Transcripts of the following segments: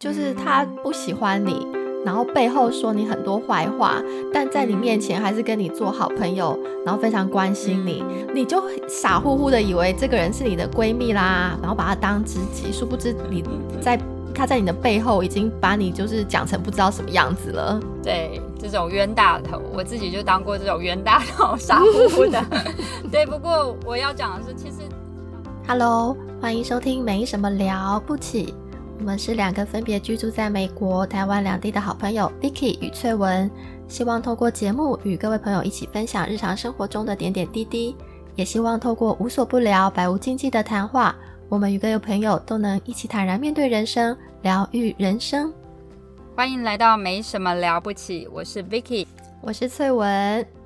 就是他不喜欢你，然后背后说你很多坏话，但在你面前还是跟你做好朋友，然后非常关心你，你就傻乎乎的以为这个人是你的闺蜜啦，然后把他当知己，殊不知你在他在你的背后已经把你就是讲成不知道什么样子了。对，这种冤大头，我自己就当过这种冤大头，傻乎乎的。对，不过我要讲的是，其实，Hello，欢迎收听没什么了不起。我们是两个分别居住在美国、台湾两地的好朋友，Vicky 与翠文，希望透过节目与各位朋友一起分享日常生活中的点点滴滴，也希望透过无所不聊、百无禁忌的谈话，我们与各位朋友都能一起坦然面对人生，疗愈人生。欢迎来到没什么了不起，我是 Vicky，我是翠文。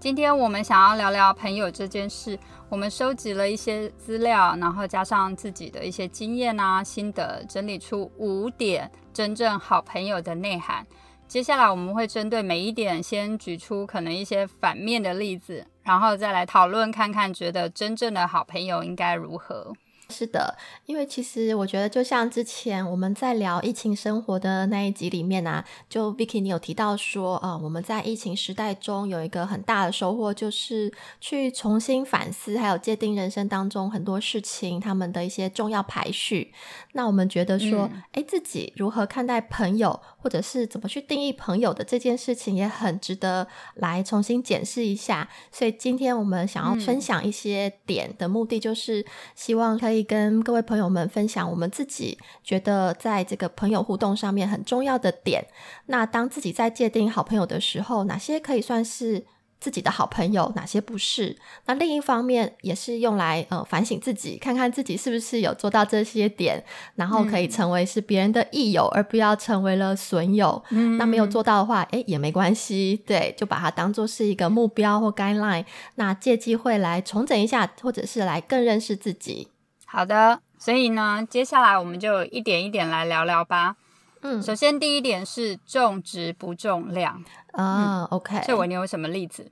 今天我们想要聊聊朋友这件事。我们收集了一些资料，然后加上自己的一些经验啊、心得，整理出五点真正好朋友的内涵。接下来我们会针对每一点，先举出可能一些反面的例子，然后再来讨论看看，觉得真正的好朋友应该如何。是的，因为其实我觉得，就像之前我们在聊疫情生活的那一集里面啊，就 Vicky 你有提到说，呃，我们在疫情时代中有一个很大的收获，就是去重新反思，还有界定人生当中很多事情他们的一些重要排序。那我们觉得说，哎，自己如何看待朋友，或者是怎么去定义朋友的这件事情，也很值得来重新检视一下。所以今天我们想要分享一些点的目的，就是希望可以。跟各位朋友们分享我们自己觉得在这个朋友互动上面很重要的点。那当自己在界定好朋友的时候，哪些可以算是自己的好朋友，哪些不是？那另一方面也是用来呃反省自己，看看自己是不是有做到这些点，然后可以成为是别人的益友，而不要成为了损友。嗯那没有做到的话，哎也没关系，对，就把它当做是一个目标或 guideline。那借机会来重整一下，或者是来更认识自己。好的，所以呢，接下来我们就一点一点来聊聊吧。嗯，首先第一点是重质不重量啊。OK，这我你有什么例子？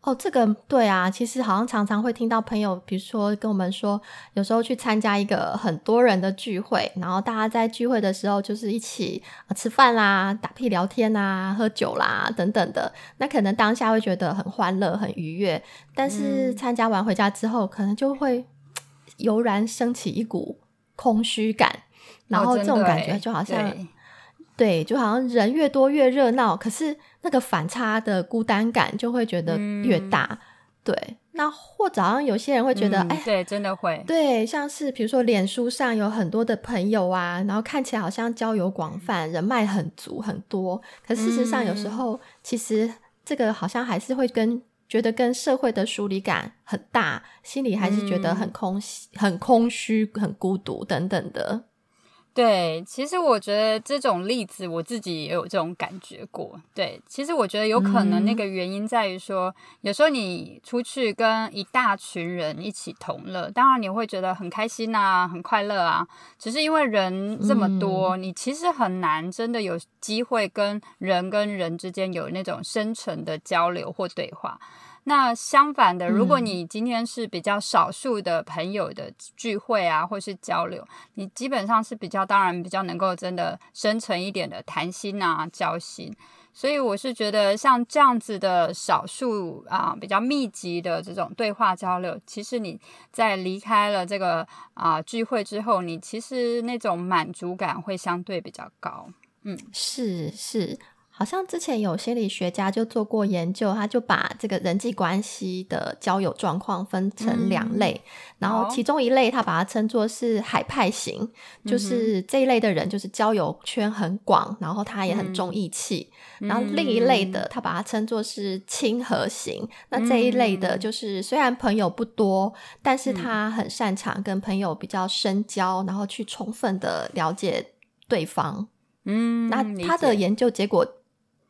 哦，这个对啊，其实好像常常会听到朋友，比如说跟我们说，有时候去参加一个很多人的聚会，然后大家在聚会的时候就是一起吃饭啦、打屁聊天啦、喝酒啦等等的，那可能当下会觉得很欢乐、很愉悦，但是参加完回家之后，可能就会。油然升起一股空虚感，然后这种感觉就好像，对，就好像人越多越热闹，可是那个反差的孤单感就会觉得越大。对，那或者好像有些人会觉得，哎，对，真的会，对，像是比如说脸书上有很多的朋友啊，然后看起来好像交友广泛，人脉很足很多，可事实上有时候其实这个好像还是会跟。觉得跟社会的疏离感很大，心里还是觉得很空虚、很空虚、很孤独等等的。对，其实我觉得这种例子我自己也有这种感觉过。对，其实我觉得有可能那个原因在于说，有时候你出去跟一大群人一起同乐，当然你会觉得很开心啊，很快乐啊。只是因为人这么多，你其实很难真的有机会跟人跟人之间有那种深层的交流或对话。那相反的，如果你今天是比较少数的朋友的聚会啊，或是交流，你基本上是比较当然比较能够真的深沉一点的谈心啊、交心。所以我是觉得像这样子的少数啊比较密集的这种对话交流，其实你在离开了这个啊聚会之后，你其实那种满足感会相对比较高。嗯，是是。好像之前有心理学家就做过研究，他就把这个人际关系的交友状况分成两类，然后其中一类他把它称作是海派型，就是这一类的人就是交友圈很广，然后他也很重义气，然后另一类的他把它称作是亲和型，那这一类的就是虽然朋友不多，但是他很擅长跟朋友比较深交，然后去充分的了解对方。嗯，那他的研究结果。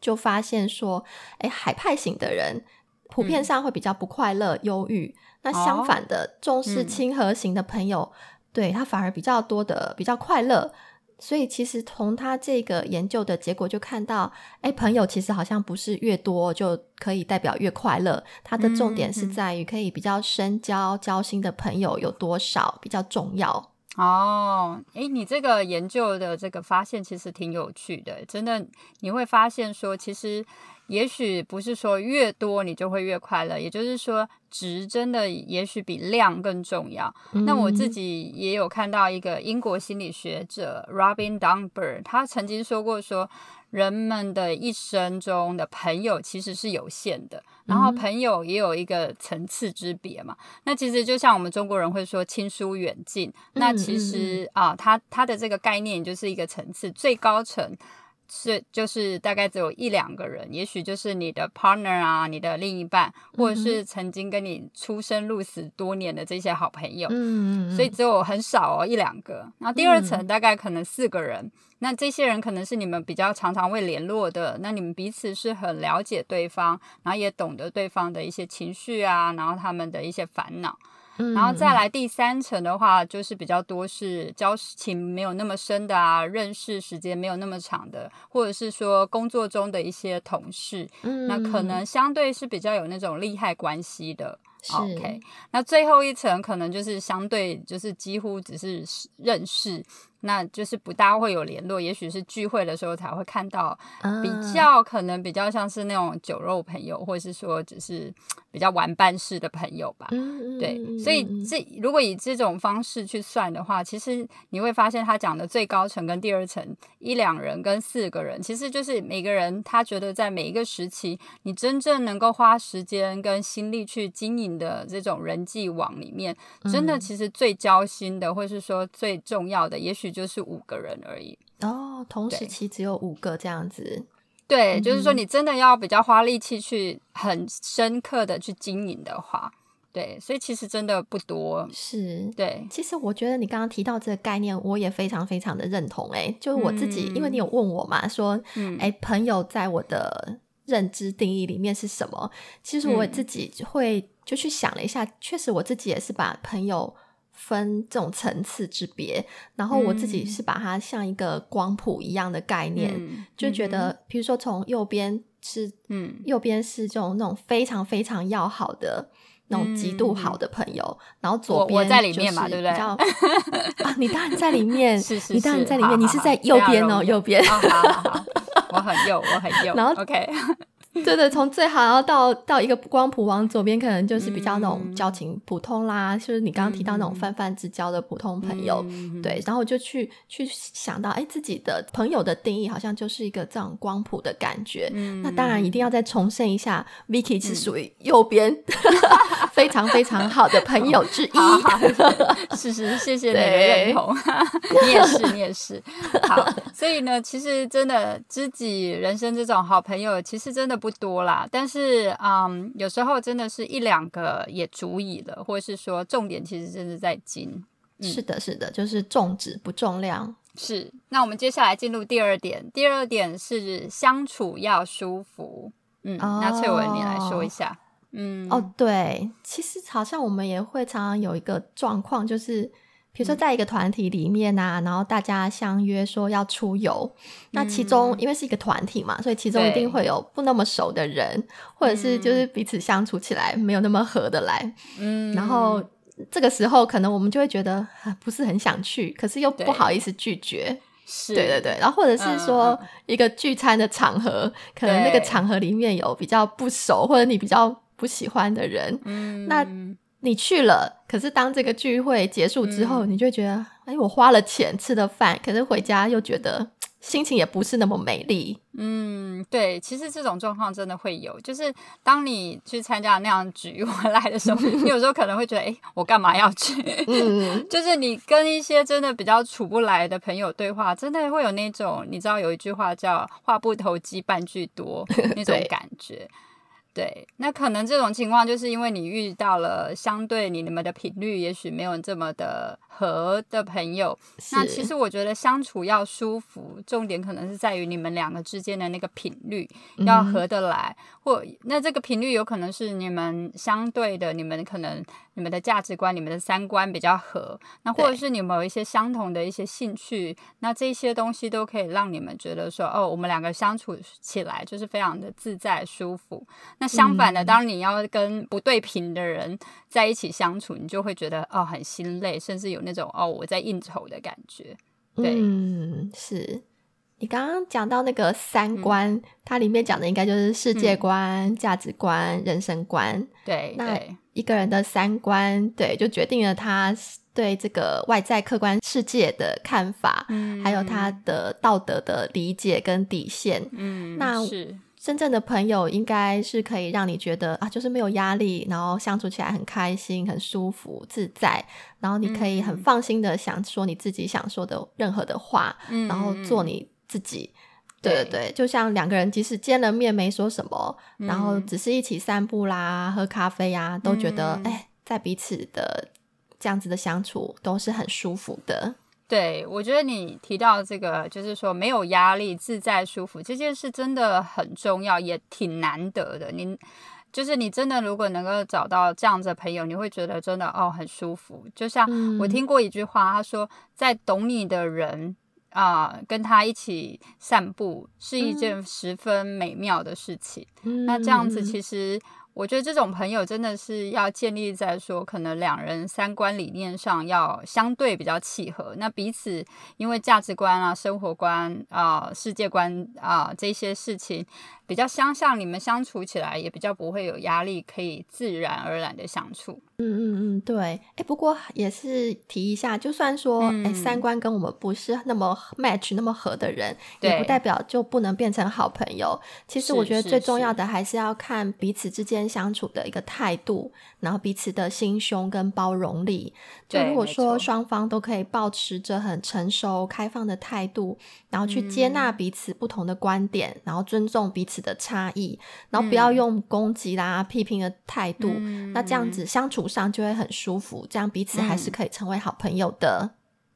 就发现说，哎，海派型的人普遍上会比较不快乐、忧郁。那相反的，重视亲和型的朋友，对他反而比较多的比较快乐。所以其实从他这个研究的结果就看到，哎，朋友其实好像不是越多就可以代表越快乐。他的重点是在于可以比较深交、交心的朋友有多少比较重要。哦，诶，你这个研究的这个发现其实挺有趣的，真的你会发现说，其实也许不是说越多你就会越快乐，也就是说值真的也许比量更重要。那我自己也有看到一个英国心理学者 Robin Dunbar，他曾经说过说。人们的一生中的朋友其实是有限的，然后朋友也有一个层次之别嘛。那其实就像我们中国人会说亲疏远近，那其实啊，他他的这个概念就是一个层次，最高层。是，就是大概只有一两个人，也许就是你的 partner 啊，你的另一半，或者是曾经跟你出生入死多年的这些好朋友，嗯，所以只有很少哦一两个。然后第二层大概可能四个人，那这些人可能是你们比较常常会联络的，那你们彼此是很了解对方，然后也懂得对方的一些情绪啊，然后他们的一些烦恼。然后再来第三层的话，就是比较多是交情没有那么深的啊，认识时间没有那么长的，或者是说工作中的一些同事，那可能相对是比较有那种利害关系的。OK，那最后一层可能就是相对就是几乎只是认识。那就是不大会有联络，也许是聚会的时候才会看到，比较可能比较像是那种酒肉朋友，或者是说只是比较玩伴式的朋友吧。对，所以这如果以这种方式去算的话，其实你会发现他讲的最高层跟第二层一两人跟四个人，其实就是每个人他觉得在每一个时期，你真正能够花时间跟心力去经营的这种人际网里面，真的其实最交心的，或是说最重要的，也许。就是五个人而已哦，同时期只有五个这样子。对，就是说你真的要比较花力气去很深刻的去经营的话，对，所以其实真的不多。是，对。其实我觉得你刚刚提到这个概念，我也非常非常的认同。哎，就是我自己，因为你有问我嘛，说，哎，朋友在我的认知定义里面是什么？其实我自己会就去想了一下，确实我自己也是把朋友。分这种层次之别，然后我自己是把它像一个光谱一样的概念，就觉得，比如说从右边是，嗯，右边是这种那种非常非常要好的那种极度好的朋友，然后左边在里面嘛，对不对？啊，你当然在里面，是是，你当然在里面，你是在右边哦，右边，好好好，我很右，我很右，然后 OK。对对，从最好然后到到一个光谱往左边，可能就是比较那种交情普通啦，就是你刚刚提到那种泛泛之交的普通朋友。对，然后我就去去想到，哎，自己的朋友的定义好像就是一个这样光谱的感觉。那当然一定要再重申一下，Vicky 是属于右边 非常非常好的朋友之一。是是，谢谢你的认同，你也是你也是。好，所以呢，其实真的知己人生这种好朋友，其实真的不。多啦，但是嗯，有时候真的是一两个也足以了，或是说重点其实真的在精。是的，是的，就是重质不重量。是，那我们接下来进入第二点，第二点是相处要舒服。嗯，那翠文你来说一下。嗯，哦，对，其实好像我们也会常常有一个状况，就是。比如说，在一个团体里面啊，然后大家相约说要出游，那其中因为是一个团体嘛，所以其中一定会有不那么熟的人，或者是就是彼此相处起来没有那么合得来。嗯，然后这个时候可能我们就会觉得不是很想去，可是又不好意思拒绝。是，对对对。然后或者是说一个聚餐的场合，可能那个场合里面有比较不熟或者你比较不喜欢的人，嗯，那。你去了，可是当这个聚会结束之后，你就觉得，哎，我花了钱吃的饭，可是回家又觉得心情也不是那么美丽。嗯，对，其实这种状况真的会有，就是当你去参加那样局回来的时候，你有时候可能会觉得，哎，我干嘛要去？嗯，就是你跟一些真的比较处不来的朋友对话，真的会有那种，你知道有一句话叫“话不投机半句多”那种 感觉。对，那可能这种情况就是因为你遇到了相对你你们的频率也许没有这么的合的朋友。那其实我觉得相处要舒服，重点可能是在于你们两个之间的那个频率要合得来，或那这个频率有可能是你们相对的，你们可能你们的价值观、你们的三观比较合，那或者是你们有一些相同的一些兴趣，那这些东西都可以让你们觉得说，哦，我们两个相处起来就是非常的自在舒服。那相反的，当你要跟不对频的人在一起相处，你就会觉得哦很心累，甚至有那种哦我在应酬的感觉。对，嗯，是你刚刚讲到那个三观，它里面讲的应该就是世界观、价值观、人生观。对，那一个人的三观，对，就决定了他对这个外在客观世界的看法，嗯，还有他的道德的理解跟底线。嗯，那是。真正的朋友应该是可以让你觉得啊，就是没有压力，然后相处起来很开心、很舒服、自在，然后你可以很放心的想说你自己想说的任何的话，然后做你自己。对对。对，就像两个人即使见了面没说什么，然后只是一起散步啦、喝咖啡呀，都觉得哎，在彼此的这样子的相处都是很舒服的。对，我觉得你提到这个，就是说没有压力、自在、舒服这件事，真的很重要，也挺难得的。你就是你真的如果能够找到这样子的朋友，你会觉得真的哦很舒服。就像我听过一句话，他说，在懂你的人啊，跟他一起散步是一件十分美妙的事情。那这样子其实。我觉得这种朋友真的是要建立在说，可能两人三观理念上要相对比较契合，那彼此因为价值观啊、生活观啊、世界观啊这些事情。比较相像，你们相处起来也比较不会有压力，可以自然而然的相处。嗯嗯嗯，对。哎，不过也是提一下，就算说哎三观跟我们不是那么 match 那么合的人，也不代表就不能变成好朋友。其实我觉得最重要的还是要看彼此之间相处的一个态度，然后彼此的心胸跟包容力。就如果说双方都可以保持着很成熟开放的态度，然后去接纳彼此不同的观点，然后尊重彼此。的差异，然后不要用攻击啦、批评的态度，那这样子相处上就会很舒服，这样彼此还是可以成为好朋友的。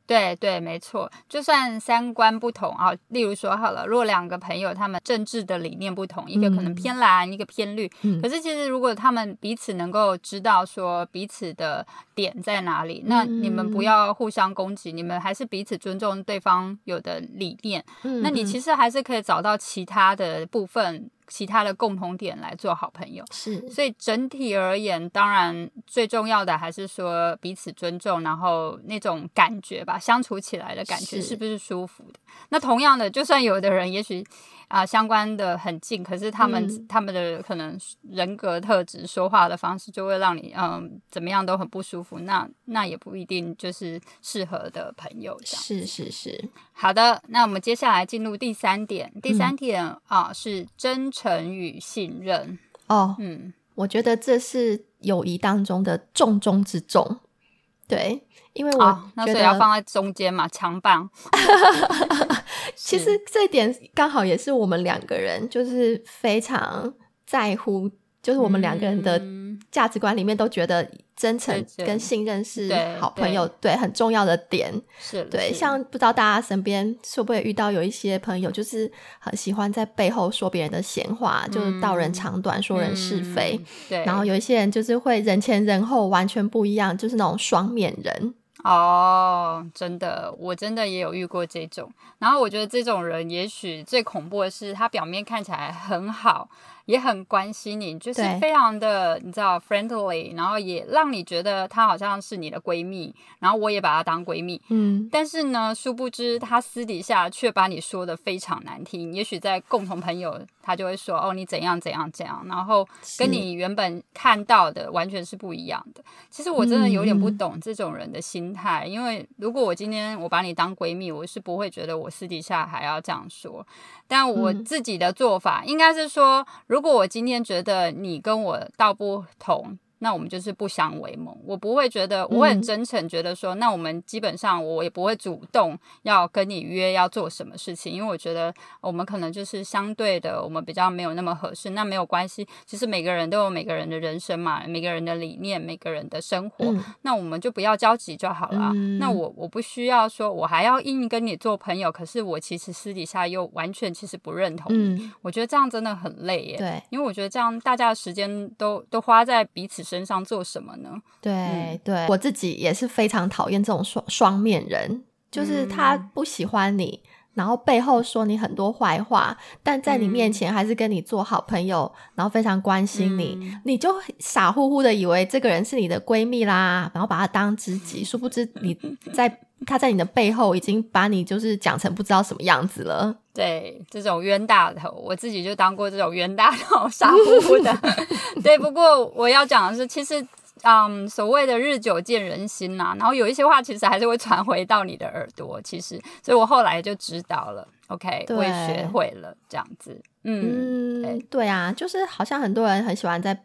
对对，没错，就算三观不同啊，例如说好了，如果两个朋友他们政治的理念不同，一个可能偏蓝，一个偏绿，可是其实如果他们彼此能够知道说彼此的点在哪里，那你们不要互相攻击，你们还是彼此尊重对方有的理念，那你其实还是可以找到其他的部分。其他的共同点来做好朋友，是，所以整体而言，当然最重要的还是说彼此尊重，然后那种感觉吧，相处起来的感觉是。不是舒服的？那同样的，就算有的人也许。啊，相关的很近，可是他们他们的可能人格特质、说话的方式，就会让你嗯怎么样都很不舒服。那那也不一定就是适合的朋友。是是是，好的。那我们接下来进入第三点，第三点啊是真诚与信任。哦，嗯，我觉得这是友谊当中的重中之重。对，因为我那所以要放在中间嘛，强棒。其实这一点刚好也是我们两个人就是非常在乎，就是我们两个人的价值观里面都觉得真诚跟信任是好朋友对很重要的点。是对，像不知道大家身边会不会遇到有一些朋友，就是很喜欢在背后说别人的闲话，就是道人长短，说人是非。对，然后有一些人就是会人前人后完全不一样，就是那种双面人。哦，真的，我真的也有遇过这种。然后我觉得这种人，也许最恐怖的是，他表面看起来很好。也很关心你，就是非常的你知道 friendly，然后也让你觉得她好像是你的闺蜜，然后我也把她当闺蜜，嗯，但是呢，殊不知她私底下却把你说的非常难听。也许在共同朋友，她就会说哦你怎样怎样怎样，然后跟你原本看到的完全是不一样的。其实我真的有点不懂这种人的心态，因为如果我今天我把你当闺蜜，我是不会觉得我私底下还要这样说。但我自己的做法应该是说，如果我今天觉得你跟我道不同。那我们就是不相为谋。我不会觉得，我很真诚，觉得说，那我们基本上我也不会主动要跟你约要做什么事情，因为我觉得我们可能就是相对的，我们比较没有那么合适。那没有关系，其实每个人都有每个人的人生嘛，每个人的理念，每个人的生活，那我们就不要交集就好了。那我我不需要说，我还要硬跟你做朋友，可是我其实私底下又完全其实不认同你。我觉得这样真的很累耶。对，因为我觉得这样大家的时间都都花在彼此。身上做什么呢？对对，我自己也是非常讨厌这种双双面人，就是他不喜欢你，然后背后说你很多坏话，但在你面前还是跟你做好朋友，然后非常关心你，你就傻乎乎的以为这个人是你的闺蜜啦，然后把她当知己，殊不知你在他在你的背后已经把你就是讲成不知道什么样子了。对，这种冤大头，我自己就当过这种冤大头，傻乎乎的。对，不过我要讲的是，其实。嗯，所谓的日久见人心呐，然后有一些话其实还是会传回到你的耳朵，其实，所以我后来就知道了，OK，我也学会了这样子。嗯，对啊，就是好像很多人很喜欢在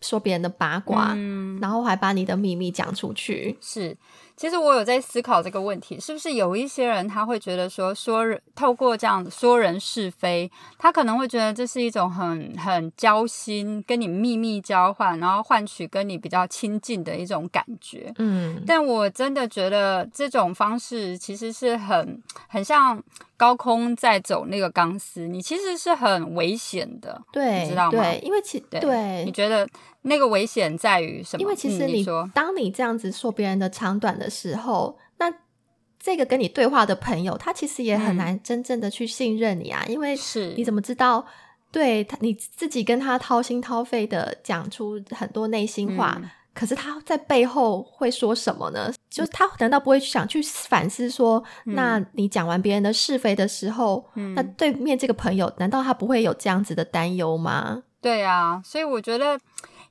说别人的八卦，然后还把你的秘密讲出去，是。其实我有在思考这个问题，是不是有一些人他会觉得说说人透过这样说人是非，他可能会觉得这是一种很很交心，跟你秘密交换，然后换取跟你比较亲近的一种感觉。嗯，但我真的觉得这种方式其实是很很像高空在走那个钢丝，你其实是很危险的，对，知道吗？对，因为其对，你觉得？那个危险在于什么？因为其实你当你这样子说别人的长短的时候，那这个跟你对话的朋友，他其实也很难真正的去信任你啊。因为是你怎么知道对他你自己跟他掏心掏肺的讲出很多内心话，可是他在背后会说什么呢？就是他难道不会想去反思说，那你讲完别人的是非的时候，那对面这个朋友难道他不会有这样子的担忧吗？对啊，所以我觉得。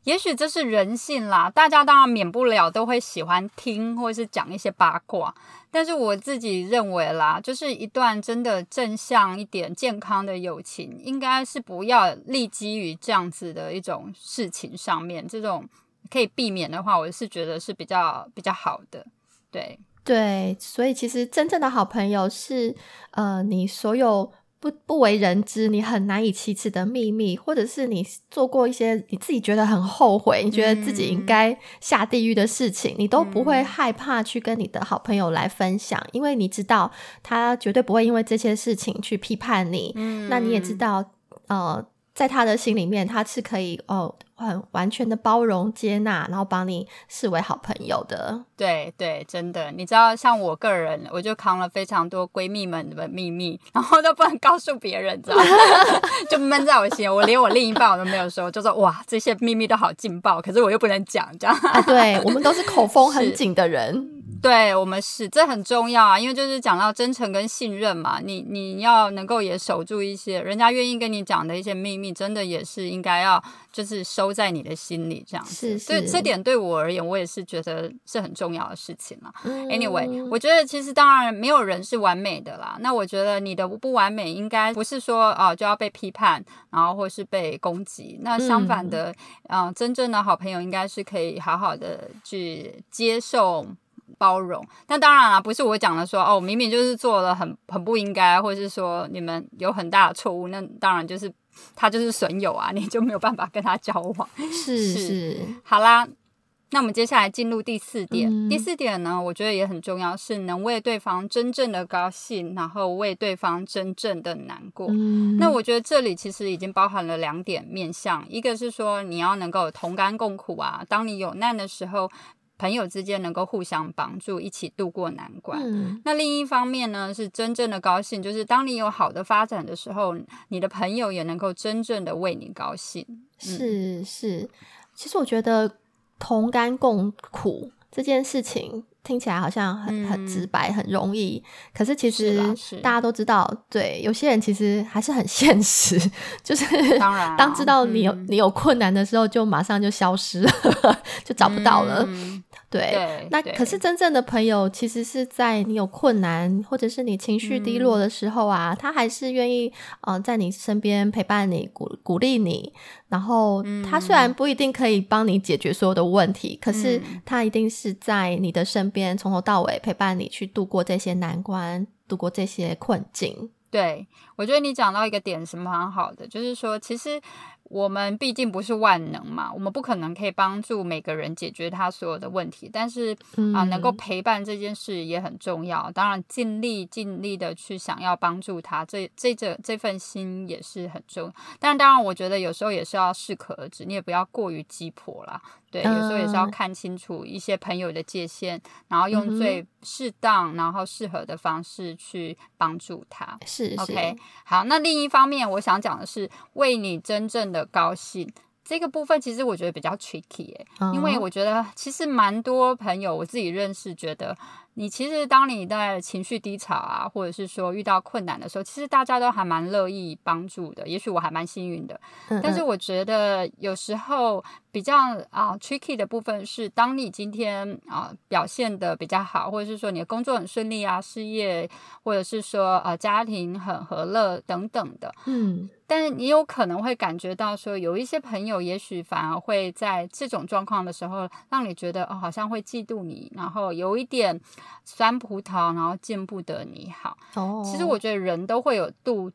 也许这是人性啦，大家当然免不了都会喜欢听或者是讲一些八卦，但是我自己认为啦，就是一段真的正向一点、健康的友情，应该是不要立基于这样子的一种事情上面，这种可以避免的话，我是觉得是比较比较好的。对对，所以其实真正的好朋友是呃，你所有。不不为人知，你很难以启齿的秘密，或者是你做过一些你自己觉得很后悔，你觉得自己应该下地狱的事情，你都不会害怕去跟你的好朋友来分享，因为你知道他绝对不会因为这些事情去批判你。嗯，那你也知道，呃，在他的心里面，他是可以哦。很完全的包容接纳，然后把你视为好朋友的。对对，真的，你知道，像我个人，我就扛了非常多闺蜜们的秘密，然后都不能告诉别人，知道吗？就闷在我心，我连我另一半我都没有说，就说哇，这些秘密都好劲爆，可是我又不能讲，这样。对我们都是口风很紧的人。对我们是，这很重要啊，因为就是讲到真诚跟信任嘛，你你要能够也守住一些人家愿意跟你讲的一些秘密，真的也是应该要就是收在你的心里这样子。是，这点对我而言，我也是觉得是很重要的事情嘛。Anyway，我觉得其实当然没有人是完美的啦。那我觉得你的不完美，应该不是说啊就要被批判，然后或是被攻击。那相反的，嗯，真正的好朋友应该是可以好好的去接受。包容，但当然了，不是我讲的说哦，明明就是做了很很不应该，或者是说你们有很大的错误，那当然就是他就是损友啊，你就没有办法跟他交往。是是，好啦，那我们接下来进入第四点。第四点呢，我觉得也很重要，是能为对方真正的高兴，然后为对方真正的难过。那我觉得这里其实已经包含了两点面向，一个是说你要能够同甘共苦啊，当你有难的时候。朋友之间能够互相帮助，一起度过难关。那另一方面呢，是真正的高兴，就是当你有好的发展的时候，你的朋友也能够真正的为你高兴。是是，其实我觉得同甘共苦这件事情。听起来好像很很直白，很容易。可是其实大家都知道，对有些人其实还是很现实。就是当然，当知道你有你有困难的时候，就马上就消失了，就找不到了。对，那可是真正的朋友，其实是在你有困难或者是你情绪低落的时候啊，他还是愿意呃在你身边陪伴你、鼓鼓励你。然后他虽然不一定可以帮你解决所有的问题，可是他一定是在你的身边，从头到尾陪伴你去度过这些难关，度过这些困境。对我觉得你讲到一个点是蛮好的，就是说其实。我们毕竟不是万能嘛，我们不可能可以帮助每个人解决他所有的问题，但是啊，能够陪伴这件事也很重要。当然，尽力尽力的去想要帮助他，这这这这份心也是很重。但当然，我觉得有时候也是要适可而止，你也不要过于急迫啦。对，有时候也是要嗯。看清楚一些朋友的界限，然后嗯用最适当、然后适合的方式去帮助他。是是。OK，好，那另一方面，我想讲的是为你真正的高兴。这个部分，其实我觉得比较 tricky 哎、因为嗯我觉得其实蛮多朋友我自己认识，觉得你其实当你在情绪低潮啊，或者是说遇到困难的时候，其实大家都还蛮乐意帮助的。也许我还蛮幸运的，嗯嗯但是我觉得有时候比较啊、tricky 的部分是，当你今天啊、表现的比较好，或者是说你的工作很顺利啊，事业或者是说呃家庭很和乐等等的，嗯但是你有可能会感觉到说，有一些朋友也许反而会在这种状况的时候，让你觉得哦，好像会嫉妒你，然后有一点酸葡萄，然后见不得你好。哦，其实我觉得人都会有妒，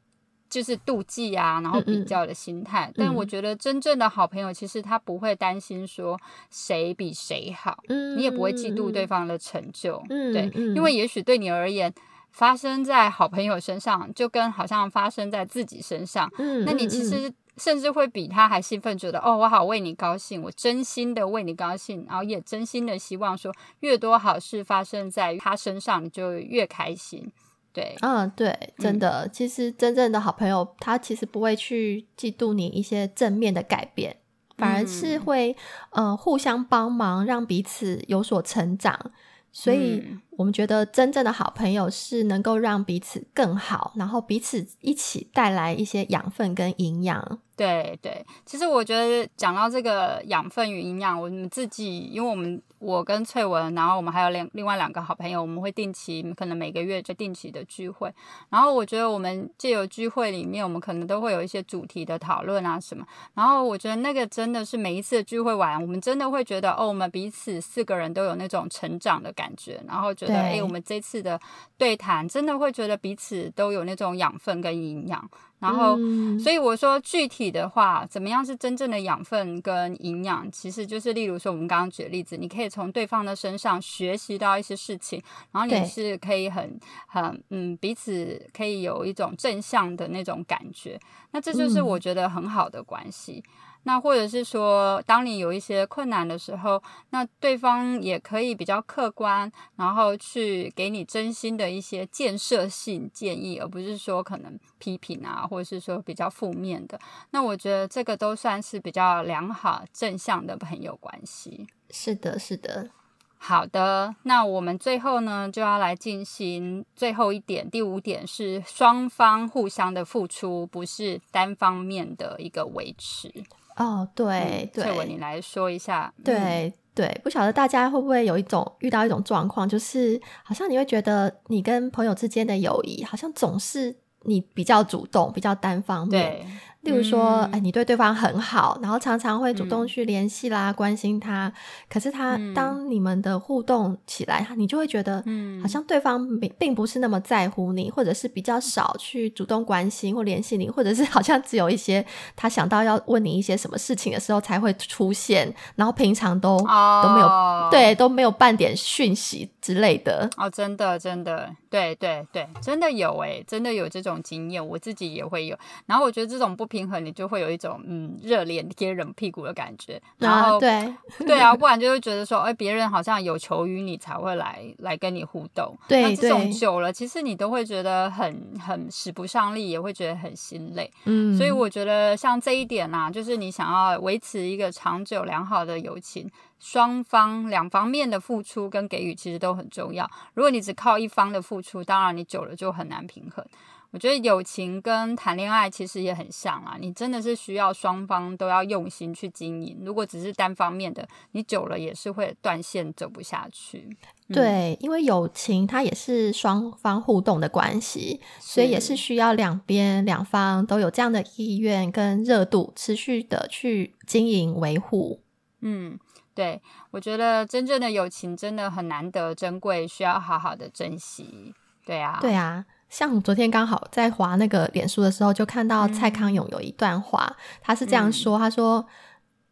就是妒忌啊，然后比较的心态。但我觉得真正的好朋友，其实他不会担心说谁比谁好，嗯你也不会嫉妒对方，方的成就。嗯对，嗯因为也许对你而言。发生在好朋友身上，就跟好像发生在自己身上，嗯那你其实甚至会比他还兴奋，觉得哦，我好为你高兴，我真心的为你高兴，然后也真心的希望说，越多好事发生在他身上，你就越开心。对，嗯，对，真的，其实真正的好朋友，他其实不会去嫉妒你一些正面的改变，反而是嗯会、呃互相帮忙，让彼此有所成长。所以嗯，我们觉得真正的好朋友是能够让彼此更好，然后彼此一起带来一些养分跟营养。对对，其实我觉得讲到这个养分与营养，我们自己，因为我们我跟翠文，然后我们还有两另外两个好朋友，我们会定期可能每个月就定期的聚会。然后我觉得我们借由聚会里面，我们可能都会有一些主题的讨论啊什么。然后我觉得那个真的是每一次的聚会完，我们真的会觉得哦，我们彼此四个人都有那种成长的感觉，然后觉得对哎，我们这次的对谈真的会觉得彼此都有那种养分跟营养。然后，嗯所以我说具体的话，怎么样是真正的养分跟营养？其实就是例如说，我们刚刚举的例子，你可以从对方的身上学习到一些事情，然后对你是可以很很嗯彼此可以有一种正向的那种感觉。那这就是嗯我觉得很好的关系。那或者是说，当你有一些困难的时候，那对方也可以比较客观，然后去给你真心的一些建设性建议，而不是说可能批评啊，或者是说比较负面的。那我觉得这个都算是比较良好正向的朋友关系。是的，是的，好的，那我们最后呢就要来进行最后一点，第五点是双方互相的付出，不是单方面的一个维持。哦，对、对，翠文，你来说一下。嗯，对对，不晓得大家会不会有一种遇到一种状况，就是好像你会觉得你跟朋友之间的友谊，好像总是你比较主动，比较单方面。对，例如说，嗯。哎，你对对方很好，然后常常会主动嗯。去联系啦、关心他。可是他、嗯。当你们的互动起来，你就会觉得，嗯。好像对方并并不是那么在乎你，或者是比较少去主动关心或联系你，或者是好像只有一些他想到要问你一些什么事情的时候才会出现，然后平常都、哦都没有，对，都没有半点讯息之类的。哦，真的，真的，对对对，真的有诶，真的有这种经验，我自己也会有。然后我觉得这种不平衡，你就会有一种嗯热脸贴冷屁股的感觉。然啊，后、对 对啊，不然就会觉得说，哎，别人好像有求于你才会来来跟你互动。对那这种久了，其实你都会觉得很很使不上力，也会觉得很心累。嗯，所以我觉得像这一点啊，就是你想要维持一个长久良好的友情，双方两方面的付出跟给予其实都很重要。如果你只靠一方的付出，当然你久了就很难平衡。我觉得友情跟谈恋爱其实也很像啊，你真的是需要双方都要用心去经营。如果只是单方面的，你久了也是会断线，走不下去。嗯对，因为友情它也是双方互动的关系，所以也是需要两边两方都有这样的意愿跟热度，持续的去经营维护。嗯，对，我觉得真正的友情真的很难得珍贵，需要好好的珍惜。对啊，对啊，像我昨天刚好在划那个脸书的时候，就看到蔡康永有一段话，他是这样说：“他说，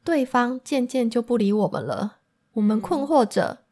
对方渐渐就不理我们了，我们困惑着，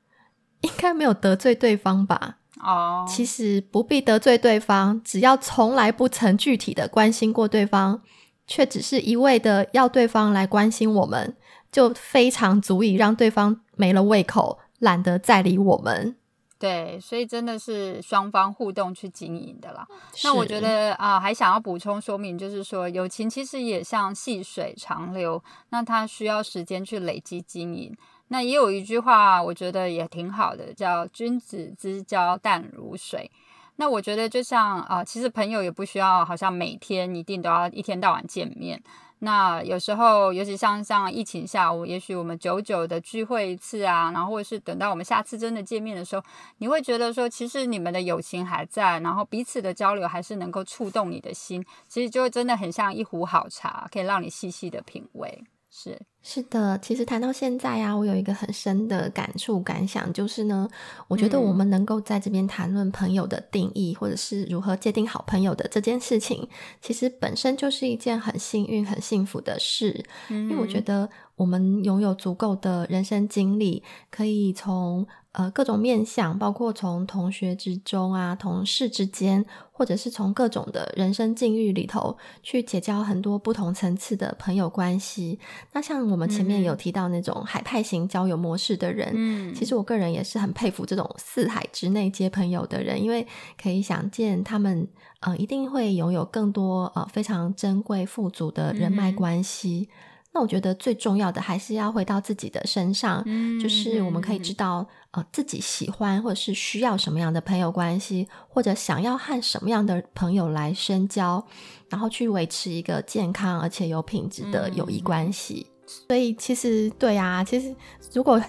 应该没有得罪对方吧？哦，其实不必得罪对方，只要从来不曾具体的关心过对方，却只是一味的要对方来关心我们，就非常足以让对方没了胃口，懒得再理我们。对，所以真的是双方互动去经营的啦。那我觉得啊，还想要补充说明，就是说友情其实也像细水长流，那它需要时间去累积经营。那也有一句话，我觉得也挺好的，叫“君子之交淡如水”。那我觉得就像啊，其实朋友也不需要好像每天一定都要一天到晚见面。那有时候，尤其像像疫情下，我也许我们久久的聚会一次啊，然后或者是等到我们下次真的见面的时候，你会觉得说，其实你们的友情还在，然后彼此的交流还是能够触动你的心，其实就真的很像一壶好茶，可以让你细细的品味。是是的，其实谈到现在啊，我有一个很深的感触感想，就是呢，我觉得我们能够在这边谈论朋友的定义，或者是如何界定好朋友的这件事情，其实本身就是一件很幸运、很幸福的事，因为我觉得。我们拥有足够的人生经历，可以从呃各种面向，包括从同学之中啊、同事之间，或者是从各种的人生境遇里头，去结交很多不同层次的朋友关系。那像我们前面有提到那种海派型交友模式的人，嗯，其实我个人也是很佩服这种四海之内皆朋友的人，因为可以想见他们呃一定会拥有更多呃非常珍贵富足的人脉关系。那我觉得最重要的还是要回到自己的身上，就是我们可以知道，呃，自己喜欢或者是需要什么样的朋友关系，或者想要和什么样的朋友来深交，然后去维持一个健康而且有品质的友谊关系。所以，其实对啊，其实如果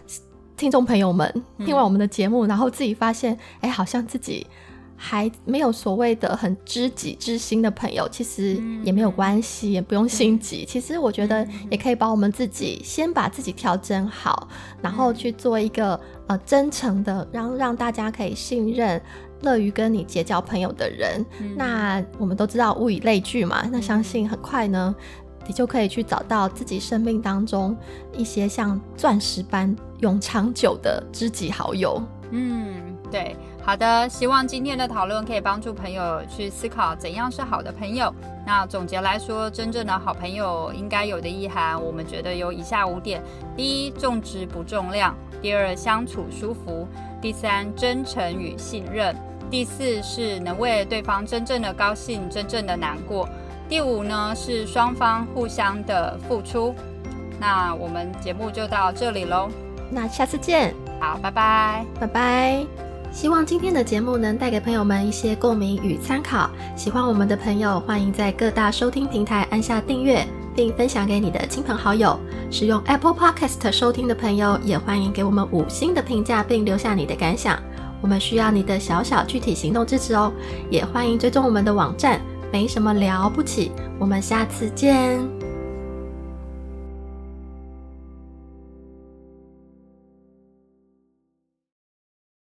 听众朋友们听完我们的节目，然后自己发现，哎，好像自己。还没有所谓的很知己知心的朋友，其实也没有关系，也不用心急。其实我觉得也可以把我们自己先把自己调整好，然后去做一个呃真诚的，让让大家可以信任、乐于跟你结交朋友的人。那我们都知道物以类聚嘛，那相信很快呢，你就可以去找到自己生命当中一些像钻石般永长久的知己好友。嗯，对。好的，希望今天的讨论可以帮助朋友去思考怎样是好的朋友。那总结来说，真正的好朋友应该有的意涵，我们觉得有以下五点：第一，重质不重量；第二，相处舒服；第三，真诚与信任；第四是能为对方真正的高兴、真正的难过；第五呢是双方互相的付出。那我们节目就到这里喽，那下次见。好，拜拜，拜拜。希望今天的节目能带给朋友们一些共鸣与参考。喜欢我们的朋友，欢迎在各大收听平台按下订阅，并分享给你的亲朋好友。使用 Apple Podcast 收听的朋友，也欢迎给我们五星的评价，并留下你的感想。我们需要你的小小具体行动支持哦。也欢迎追踪我们的网站，没什么了不起。我们下次见。